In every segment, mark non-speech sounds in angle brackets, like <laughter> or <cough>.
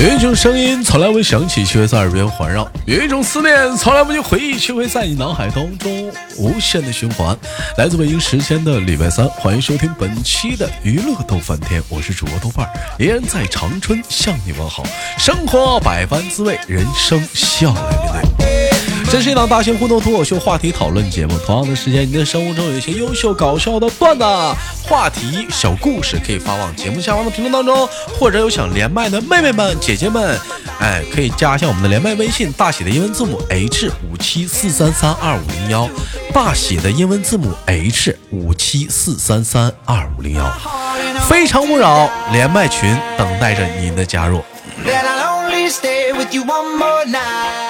有一种声音从来未响起，却会在耳边环绕；有一种思念从来不去回忆，却会在你脑海当中无限的循环。来自北京时间的礼拜三，欢迎收听本期的娱乐逗翻天，我是主播豆瓣儿，依然在长春向你问好。生活百般滋味，人生笑来面对。这是一档大型互动脱口秀话题讨论节目。同样的时间，你的生活中有一些优秀搞笑的段子、话题、小故事，可以发往节目下方的评论当中，或者有想连麦的妹妹们、姐姐们，哎，可以加一下我们的连麦微信，大写的英文字母 H 五七四三三二五零幺，大写的英文字母 H 五七四三三二五零幺，非诚勿扰连麦群等待着您的加入。let alone stay with you one more night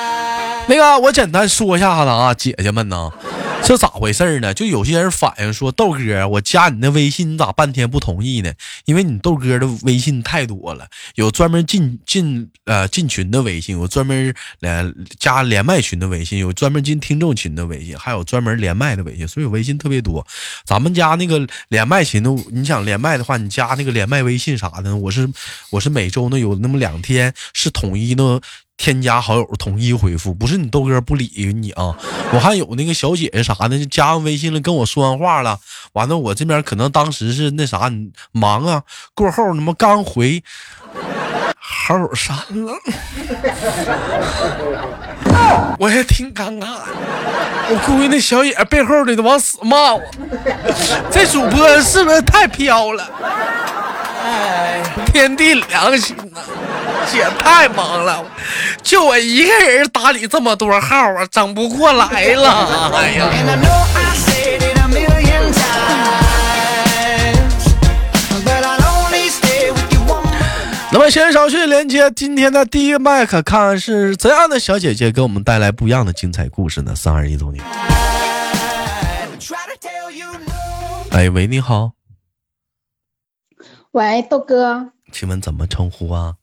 那个，我简单说一下子啊，姐姐们呢，这咋回事呢？就有些人反映说，豆哥，我加你的微信，你咋半天不同意呢？因为你豆哥的微信太多了，有专门进进呃进群的微信，有专门连加连麦群的微信，有专门进听众群的微信，还有专门连麦的微信，所以微信特别多。咱们家那个连麦群的，你想连麦的话，你加那个连麦微信啥的，我是我是每周呢有那么两天是统一的。添加好友统一回复，不是你豆哥不理你啊！<laughs> 我还有那个小姐姐啥的，就加完微信了，跟我说完话了，完了我这边可能当时是那啥忙啊，过后他妈刚回，好友删了，<laughs> 我也挺尴尬，我估计那小姐背后的都往死骂我，这主播是不是太飘了？哎，天地良心呐！姐太忙了，就我一个人打理这么多号啊，整不过来了。哎呀！那么先少去连接今天的第一个麦克，看看是怎样的小姐姐给我们带来不一样的精彩故事呢？三二一，走你！哎喂，你好。喂，豆哥，请问怎么称呼啊？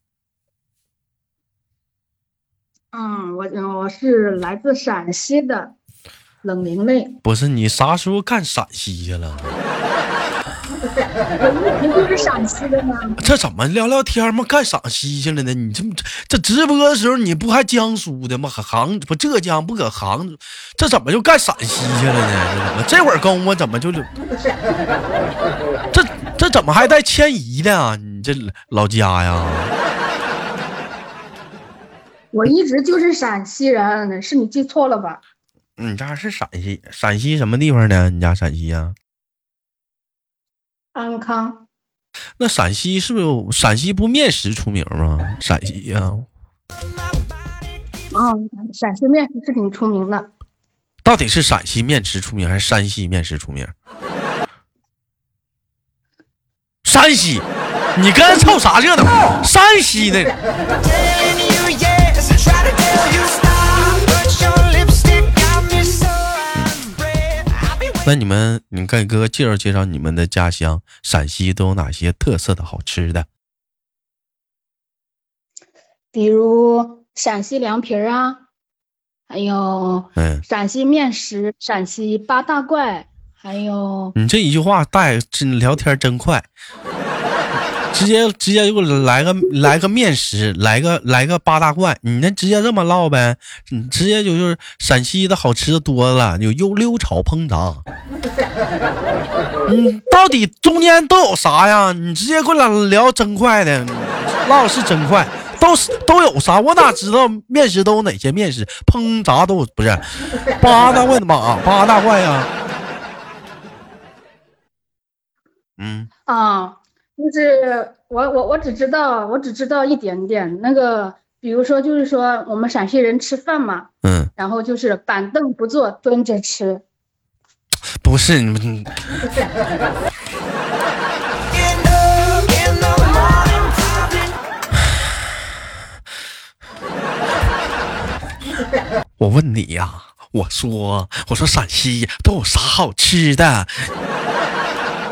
嗯，我我是来自陕西的冷玲玲。不是你啥时候干陕西去了？你不是陕西的吗？这怎么聊聊天嘛？干陕西去了呢？你这这直播的时候你不还江苏的吗？杭不浙江不搁杭州？这怎么就干陕西去了呢？这怎么 <laughs> 这会儿功夫怎么就这这怎么还带迁移的啊？你这老家呀？我一直就是陕西人，是你记错了吧？你家是陕西，陕西什么地方的？你家陕西呀？安康。那陕西是不是有陕西不面食出名吗？陕西呀？嗯，陕西面食是挺出名的。到底是陕西面食出名还是山西面食出名？山西，你跟人凑啥热闹？山西的。那你们，你给哥哥介绍介绍你们的家乡陕西都有哪些特色的好吃的？比如陕西凉皮儿啊，还有嗯，陕西面食、陕西八大怪，还有你这一句话带真聊天真快。直接直接就给我来个来个面食，来个来个八大怪，你那直接这么唠呗？你直接就就是陕西的好吃的多了，有又溜炒烹炸。嗯，到底中间都有啥呀？你直接给我聊真快的，唠是真快，都是都有啥？我哪知道面食都有哪些面食？烹炸都不是八大怪的嘛？八大怪呀？嗯啊。就是我我我只知道我只知道一点点那个，比如说就是说我们陕西人吃饭嘛，嗯，然后就是板凳不坐，蹲着吃。不是你们。<laughs> 我问你呀，我说我说陕西都有啥好吃的？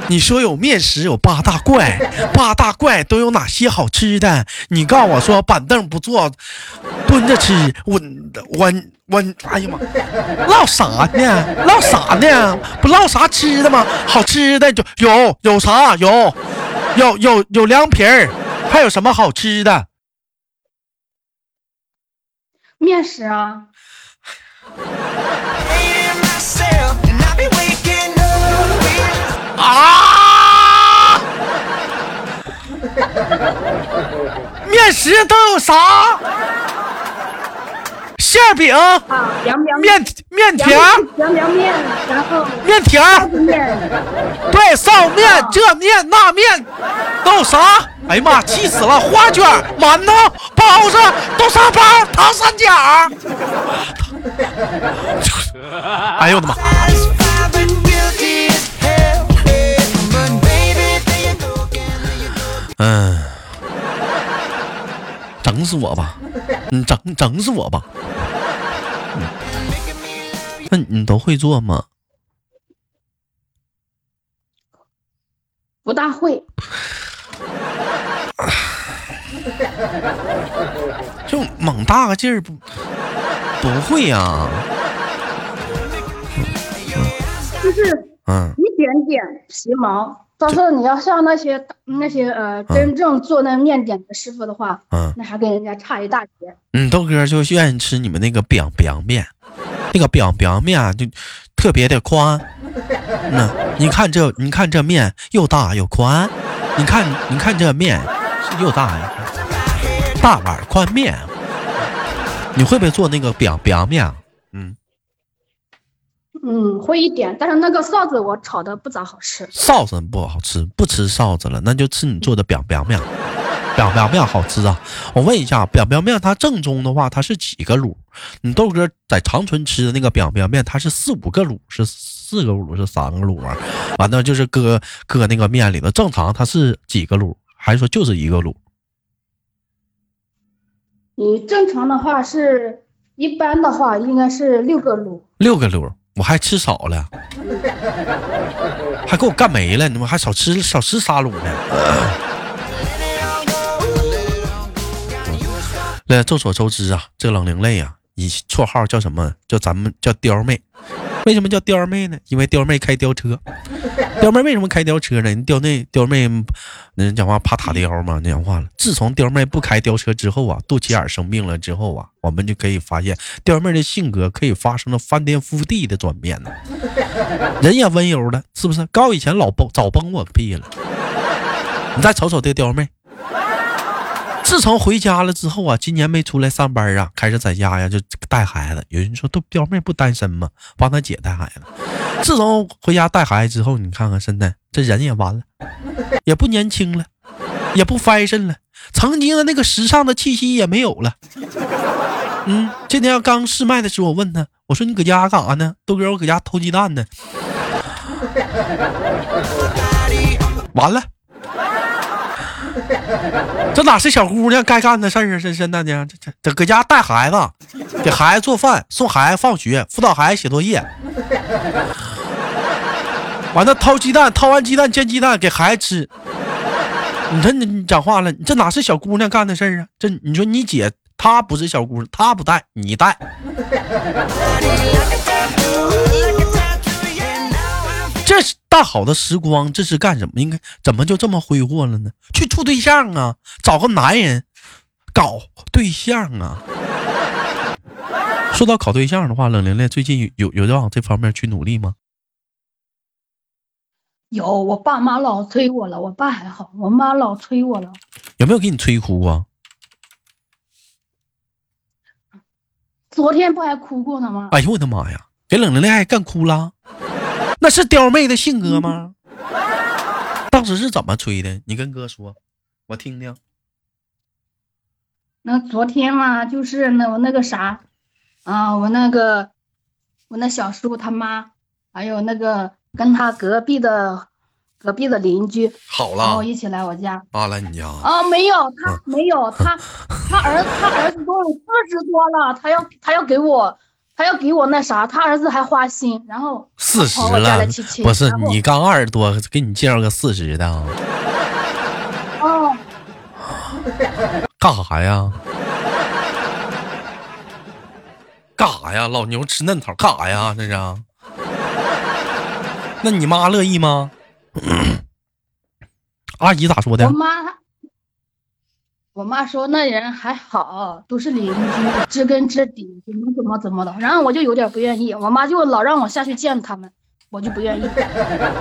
你说有面食，有八大怪，八大怪都有哪些好吃的？你告诉我说板凳不坐，蹲着吃。我我我，哎呀妈，唠啥呢？唠啥呢？不唠啥吃的吗？好吃的就有有啥？有有有有凉皮儿，还有什么好吃的？面食啊。啊！<laughs> 面食都有啥？馅饼面面条，凉凉面，然后面条，对，臊面，这面那面都有啥？哎呀妈，气死了！花卷、馒头、包子、豆沙包、糖三角。<laughs> 哎呦我的妈！死我吧！你整整死我吧！那你都会做吗？不大会。就猛大个劲儿不不会呀？就是嗯，一点点皮毛。到时候你要像那些那些呃，真正做那面点的师傅的话，嗯，那还跟人家差一大截。嗯，豆哥就愿意吃你们那个 biang biang 面，那个 biang biang 面啊，就特别的宽。那你看这，你看这面又大又宽，你看你看这面又大呀，大碗宽面。你会不会做那个 biang biang 面？嗯。嗯，会一点，但是那个臊子我炒的不咋好吃。臊子不好吃，不吃臊子了，那就吃你做的表表面，表表面好吃啊！我问一下，表表面它正宗的话，它是几个卤？你豆哥在长春吃的那个表表面，它是四五个卤，是四个卤，是三个卤啊？完了就是搁搁那个面里头，正常它是几个卤？还是说就是一个卤？你正常的话是一般的话应该是六个卤，六个卤。我还吃少了，还给我干没了，你们还少吃少吃沙卤呢。那众所周知啊，这冷灵泪啊，以绰号叫什么？叫咱们叫貂妹。为什么叫貂妹呢？因为貂妹开貂车。貂妹为什么开吊车呢？人貂妹貂妹，人讲话怕塔吊嘛？那讲话了。自从貂妹不开吊车之后啊，肚脐眼生病了之后啊，我们就可以发现貂妹的性格可以发生了翻天覆地的转变呢。人也温柔了，是不是？高以前老崩早崩我个屁了。你再瞅瞅这貂妹。自从回家了之后啊，今年没出来上班啊，开始在家呀就带孩子。有人说都表妹不单身吗？帮他姐带孩子。自从回家带孩子之后，你看看现在这人也完了，也不年轻了，也不 fashion 了，曾经的那个时尚的气息也没有了。嗯，今天刚试麦的时候，我问他，我说你搁家干啥呢？豆哥，我搁家偷鸡蛋呢。完了。这哪是小姑娘该干的事儿啊！这真的呢，这这搁家带孩子，给孩子做饭，送孩子放学，辅导孩子写作业，完了掏鸡蛋，掏完鸡蛋煎鸡蛋给孩子吃。你说你讲话了，这哪是小姑娘干的事啊？这你说你姐她不是小姑娘，她不带你带。这是大好的时光，这是干什么？应该怎么就这么挥霍了呢？去处对象啊，找个男人搞对象啊。说到搞对象的话，冷玲玲最近有有在往这方面去努力吗？有，我爸妈老催我了。我爸还好，我妈老催我了。有没有给你催哭啊？昨天不还哭过呢吗？哎呦我的妈呀，给冷玲玲还干哭了。那是刁妹的性格吗？当时是怎么吹的？你跟哥说，我听听。那昨天嘛，就是那我那个啥，啊，我那个我那小叔他妈，还有那个跟他隔壁的隔壁的邻居，好了，然后一起来我家。啊，来你家。啊，没有，他没有，他他儿子他儿子都有四十多了，他要他要给我。他要给我那啥，他儿子还花心，然后四十了，不是你刚二十多，给你介绍个四十的。哦，干啥呀？干啥呀？老牛吃嫩草，干啥呀？这是？那你妈乐意吗？<coughs> 阿姨咋说的？我妈，我妈说那人还好，都是邻居，知根知底，怎么怎么怎么的。然后我就有点不愿意，我妈就老让我下去见他们，我就不愿意。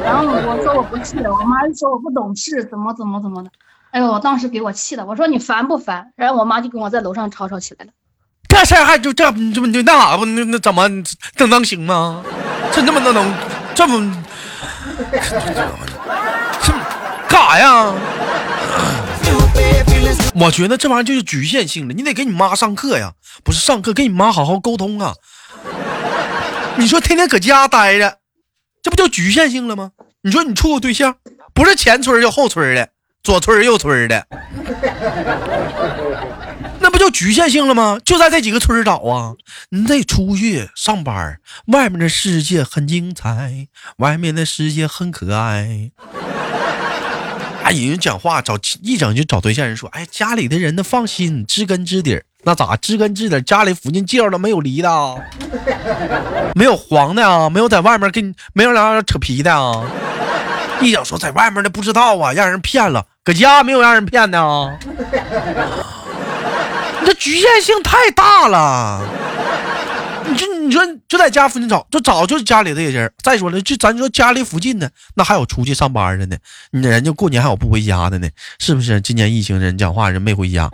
然后我说我不去，我妈就说我不懂事，怎么怎么怎么的。哎呦，我当时给我气的，我说你烦不烦？然后我妈就跟我在楼上吵吵起来了。这事儿还就这你这不那啥不那那怎么这能行吗？这那么能能这么这干啥呀？我觉得这玩意儿就是局限性的，你得给你妈上课呀，不是上课，跟你妈好好沟通啊。你说天天搁家待着，这不就局限性了吗？你说你处个对象，不是前村就后村的，左村右村的，那不就局限性了吗？就在这几个村找啊，你得出去上班，外面的世界很精彩，外面的世界很可爱。哎，人讲话找一整就找对象，人说，哎，家里的人呢放心，知根知底那咋知根知底家里附近介绍的没有离的，没有黄的啊，没有在外面跟没有俩扯皮的啊。一整说在外面的不知道啊，让人骗了，搁家没有让人骗的啊。你这局限性太大了。说就在家附近找，就找就是家里的人。再说了，就咱说家里附近的，那还有出去上班的呢。你人家过年还有不回家的呢，是不是？今年疫情人讲话人没回家，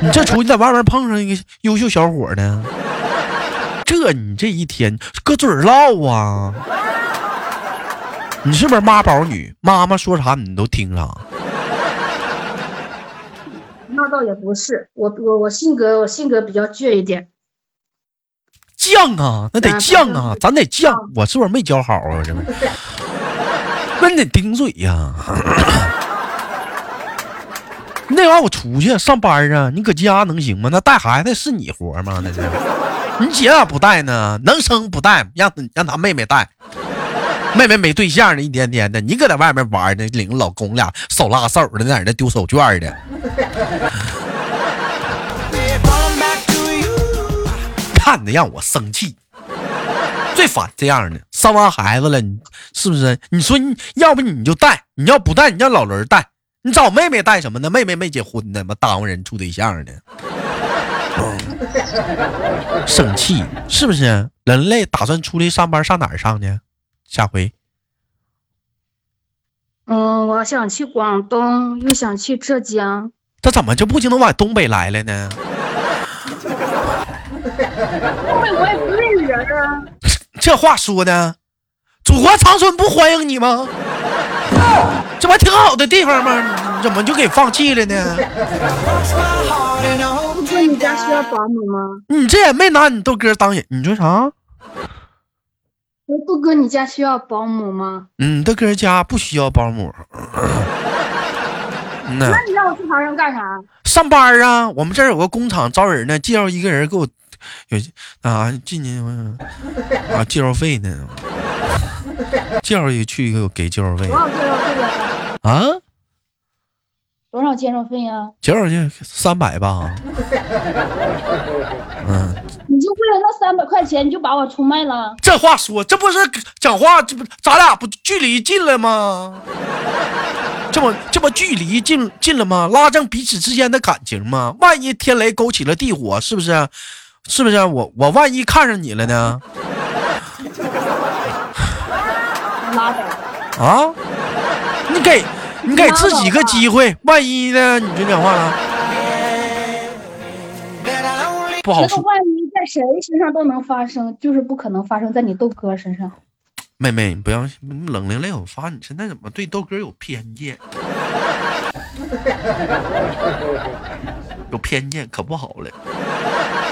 你这出去在外面碰上一个优秀小伙呢，这你这一天搁嘴唠啊？你是不是妈宝女？妈妈说啥你都听啥？那倒也不是，我我我性格我性格比较倔一点。犟啊，那得犟啊，咱得犟。我是不是没教好啊？这不，<laughs> 那你得顶嘴呀。<coughs> 那玩意儿我出去上班啊，你搁家能行吗？那带孩子是你活吗？那是，<laughs> 你姐咋不带呢？能生不带，让让他妹妹带。妹妹没对象呢，一天天的，你搁在外面玩呢，领着老公俩手拉手的，在那丢手绢的。<laughs> 看的让我生气，最烦这样的。生完孩子了，你是不是？你说你要不你就带，你要不带，你让老人带。你找妹妹带什么呢？妹妹没结婚呢，妈耽误人处对象呢。生气是不是？人类打算出来上班，上哪儿上呢？下回。嗯，我想去广东，又想去浙江。他怎么就不就能往东北来了呢？后面我也不认识人啊！这话说的，祖国长春不欢迎你吗？这不挺好的地方吗？你怎么就给放弃了呢？不说你家需要保姆吗？你这也没拿你豆哥当人，你说啥？豆哥，你家需要保姆吗？嗯，豆哥家不需要保姆。那你让我去长春干啥？上班啊！我们这儿有个工厂招人呢，介绍一个人给我。有啊，今年啊，介绍费呢？介绍一去一个给介绍费。多少介绍费啊？多少介绍费呀？介绍费三百吧。嗯。你就为了那三百块钱，你就把我出卖了？这话说，这不是讲话，这不咱俩不距离近了吗？这不这不距离近近了吗？拉正彼此之间的感情吗？万一天雷勾起了地火，是不是？是不是我我万一看上你了呢？拉倒！啊！你给你给自己个机会，万一呢？你就讲话了，不好说。万一在谁身上都能发生，就是不可能发生在你豆哥身上。妹妹，你不要冷凌凌，我发现你现在怎么对豆哥有偏见？有偏见可不好了。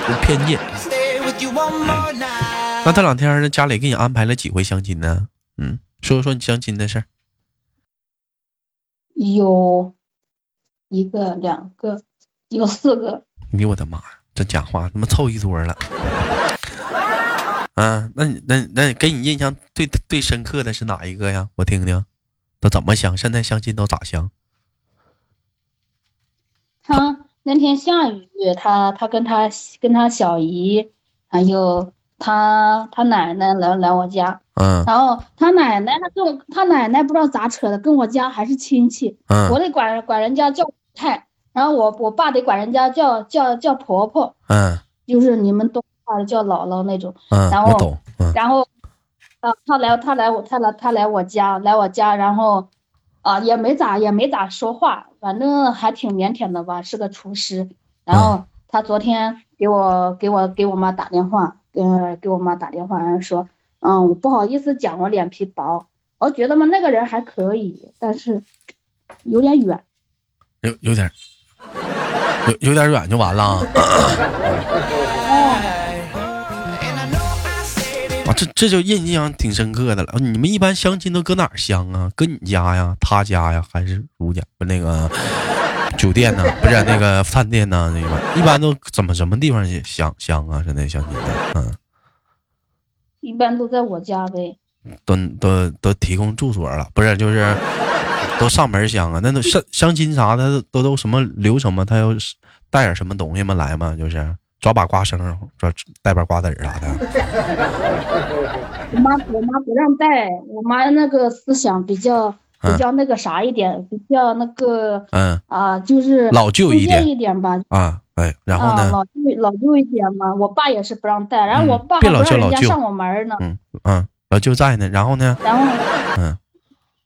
有偏见。那这两天家里给你安排了几回相亲呢？嗯，说说你相亲的事儿。有一个、两个，有四个。你我的妈呀，这讲话他妈凑一桌了。啊，那你那那给你印象最最深刻的是哪一个呀？我听听，都怎么相？现在相亲都咋相？他。那天下雨，他他跟他跟他小姨，还有他他奶奶来来我家，嗯，然后他奶奶他跟我他奶奶不知道咋扯的，跟我家还是亲戚，嗯，我得管管人家叫太，然后我我爸得管人家叫叫叫婆婆，嗯，就是你们东话的叫姥姥那种，嗯，然后然后，啊，他来他来我他来他来我家来我家，然后，啊也没咋也没咋说话，反正还挺腼腆的吧，是个厨师。然后他昨天给我给我给我妈打电话，嗯，给我妈打电话，然后说，嗯，我不好意思讲，我脸皮薄。我觉得嘛，那个人还可以，但是有点远，有有点。有有点远就完了 <laughs> 啊！啊，这这就印象挺深刻的了。你们一般相亲都搁哪儿相啊？搁你家呀？他家呀？还是如家？不那个酒店呢？不是那个饭店呢？那个一般都怎么什么地方相相啊？现在相亲的，嗯，一般都在我家呗。都都都提供住所了，不是就是。都上门相啊？那都相相亲啥的都都什么流程吗？他要带点什么东西吗？来吗？就是抓把瓜生，抓带把瓜子儿啥的。我妈我妈不让带，我妈那个思想比较比较那个啥一点，比较那个嗯啊，就是老旧一点一点吧。啊哎，然后呢？老旧老旧一点嘛。我爸也是不让带，然后我爸不让人家上我门呢。嗯嗯，老舅在呢。然后呢？然后嗯。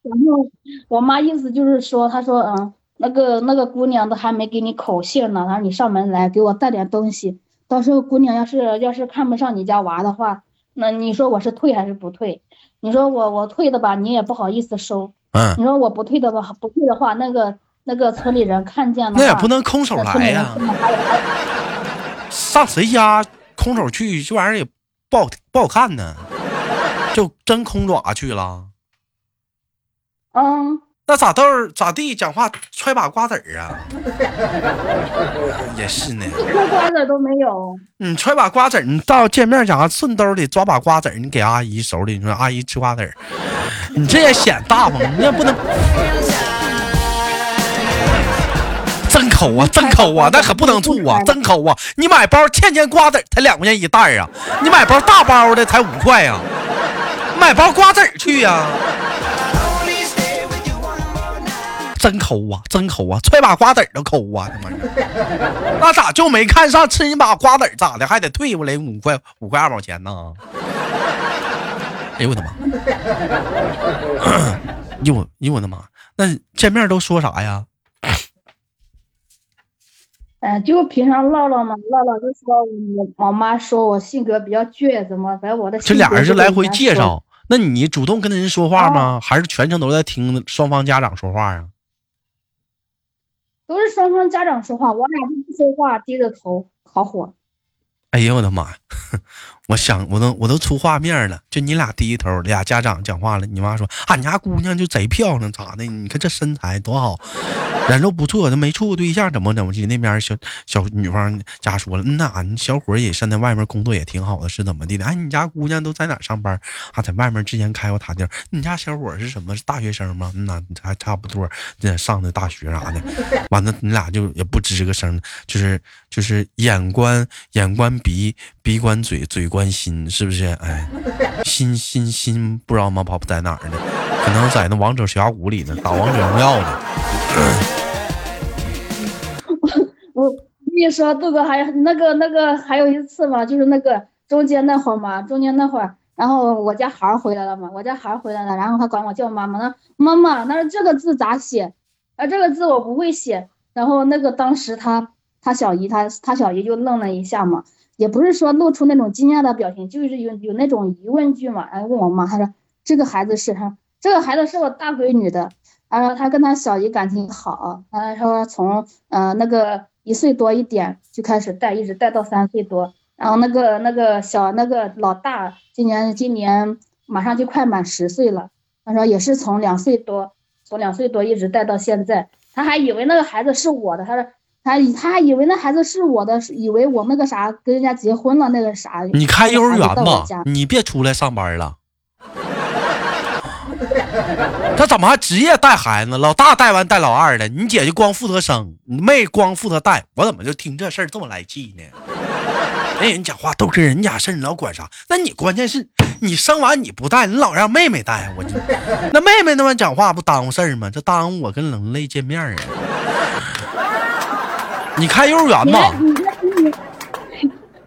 然后我妈意思就是说，她说，嗯，那个那个姑娘都还没给你口信呢，然后你上门来给我带点东西，到时候姑娘要是要是看不上你家娃的话，那你说我是退还是不退？你说我我退的吧，你也不好意思收。嗯。你说我不退的吧，不退的话，那个那个村里人看见了，那也不能空手来呀。上谁家空手去，这玩意儿也不好不好看呢，就真空爪去了。嗯，那咋豆咋地？讲话揣把瓜子儿啊？也是呢，<laughs> 一颗瓜子都没有。你揣把瓜子儿，你到见面讲话顺兜里抓把瓜子儿，你给阿姨手里，你说阿姨吃瓜子儿，你这也显大方，你也不能。真抠啊，真抠啊，那可不能处啊，真抠啊！你买包欠欠瓜子才两块钱一袋啊，你买包大包的才五块啊，买包瓜子儿去呀。真抠啊，真抠啊，揣把瓜子都抠啊！他妈，那咋就没看上吃你把瓜子咋的？还得退回来五块五块二毛钱呢？哎呦我的妈！呦我呦我的妈！那见面都说啥呀？哎，就平常唠唠嘛，唠唠就说我我妈说我性格比较倔，怎么在我的这俩人是来回介绍？那你主动跟人说话吗？还是全程都在听双方家长说话啊？都是双方家长说话，我俩不说话，低着头，烤火。哎呀，我的妈呀！我想，我都我都出画面了。就你俩低头，俩家长讲话了。你妈说：“俺家姑娘就贼漂亮，咋的？你看这身材多好，<laughs> 人都不错，都没处过对象，怎么怎么地？”那边小小女方家说了：“嗯呐，你小伙也现在外面工作也挺好的，是怎么地的？哎，你家姑娘都在哪上班？啊，在外面之前开过塔店。你家小伙是什么？是大学生吗？嗯呐，还差不多，这上的大学啥的。完了，你俩就也不吱个声，就是就是眼观眼观鼻，鼻观嘴，嘴观。”关心是不是？哎，心心心不知道吗？跑在哪儿呢？可能在那王者峡谷里呢，打王者荣耀呢。我我跟你说，杜哥还那个那个还有一次嘛，就是那个中间那会儿嘛，中间那会儿，然后我家孩儿回来了嘛，我家孩儿回来了，然后他管我叫妈妈，那妈妈，那这个字咋写？啊，这个字我不会写。然后那个当时他他小姨他他小姨就愣了一下嘛。也不是说露出那种惊讶的表情，就是有有那种疑问句嘛。然后问我妈，她说这个孩子是他，这个孩子是我大闺女的。然后他跟他小姨感情好，他说从嗯那个一岁多一点就开始带，一直带到三岁多。然后那个那个小那个老大今年今年马上就快满十岁了。他说也是从两岁多，从两岁多一直带到现在。他还以为那个孩子是我的，他说。他他还以为那孩子是我的，以为我那个啥跟人家结婚了，那个啥。你开幼儿园吧，你别出来上班了。他怎么还职业带孩子？老大带完带老二的，你姐就光负责生，你妹光负责带。我怎么就听这事儿这么来气呢？那 <laughs> 人讲话都是人家事儿，你老管啥？那你关键是你生完你不带，你老让妹妹带，我那妹妹那么讲话不耽误事儿吗？这耽误我跟冷泪见面啊。你开幼儿园吗？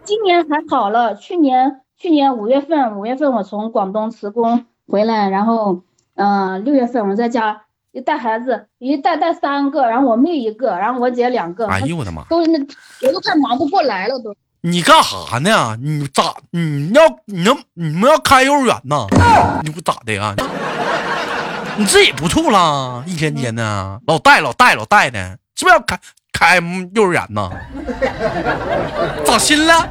今年还好了，去年去年五月份五月份我从广东辞工回来，然后嗯六月份我在家一带孩子，一带带三个，然后我妹一个，然后我姐两个。哎呦我的妈！都那我都快忙不过来了都。你干啥呢？你咋？你要你要你们要开幼儿园呢？你不咋的呀？你自己不处了？一天天的老带老带老带的，是不是要开开幼儿园呢？咋心了？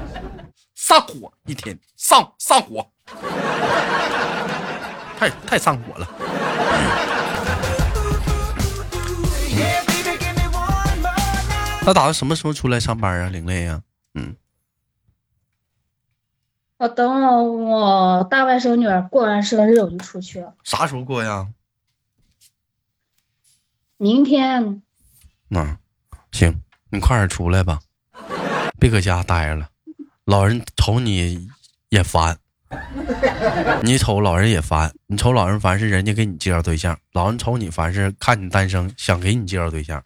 上火一天上上火，太太上火了。那打算什么时候出来上班啊？玲玲呀，嗯。我等我大外甥女儿过完生日，我就出去了。啥时候过呀？明天。那行，你快点出来吧，别搁家待着了。老人瞅你也烦，你瞅老人也烦。你瞅老人烦是人家给你介绍对象，老人瞅你烦是看你单身想给你介绍对象。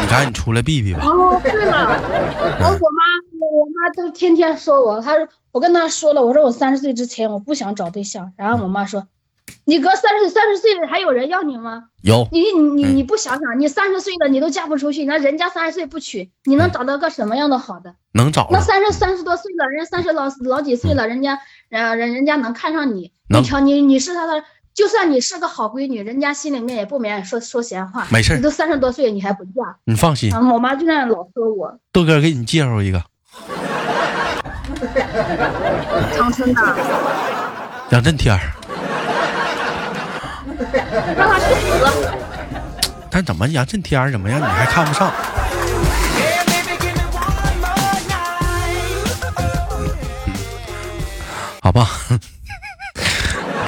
你赶紧出来避避吧。哦，对了，我我妈我妈都天天说我，她说。我跟她说了，我说我三十岁之前我不想找对象。然后我妈说：“你哥三十三十岁了，还有人要你吗？有你你你不想想，你三十岁了，你都嫁不出去，那人家三十岁不娶，你能找到个什么样的好的？能找？那三十三十多岁了，人家三十老老几岁了，人家人人人家能看上你？你瞧你你是他的，就算你是个好闺女，人家心里面也不免说说闲话。没事，你都三十多岁，你还不嫁？你放心，我妈就那样老说我。豆哥给你介绍一个。”长春的杨震天儿，让他去死！但怎么杨震天怎么样？你还看不上？好吧，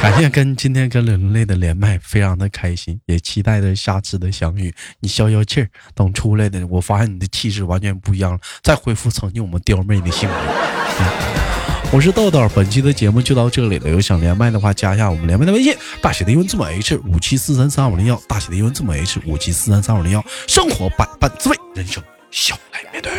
<laughs> 感谢跟今天跟人类的连麦，非常的开心，也期待着下次的相遇。你消消气儿，等出来的，我发现你的气质完全不一样了，再恢复曾经我们刁妹的性格。<laughs> 我是豆豆，本期的节目就到这里了。有想连麦的话，加一下我们连麦的微信，大写的英文字母 H 五七四三三五零幺，大写的英文字母 H 五七四三三五零幺。生活百般滋味，人生笑来面对。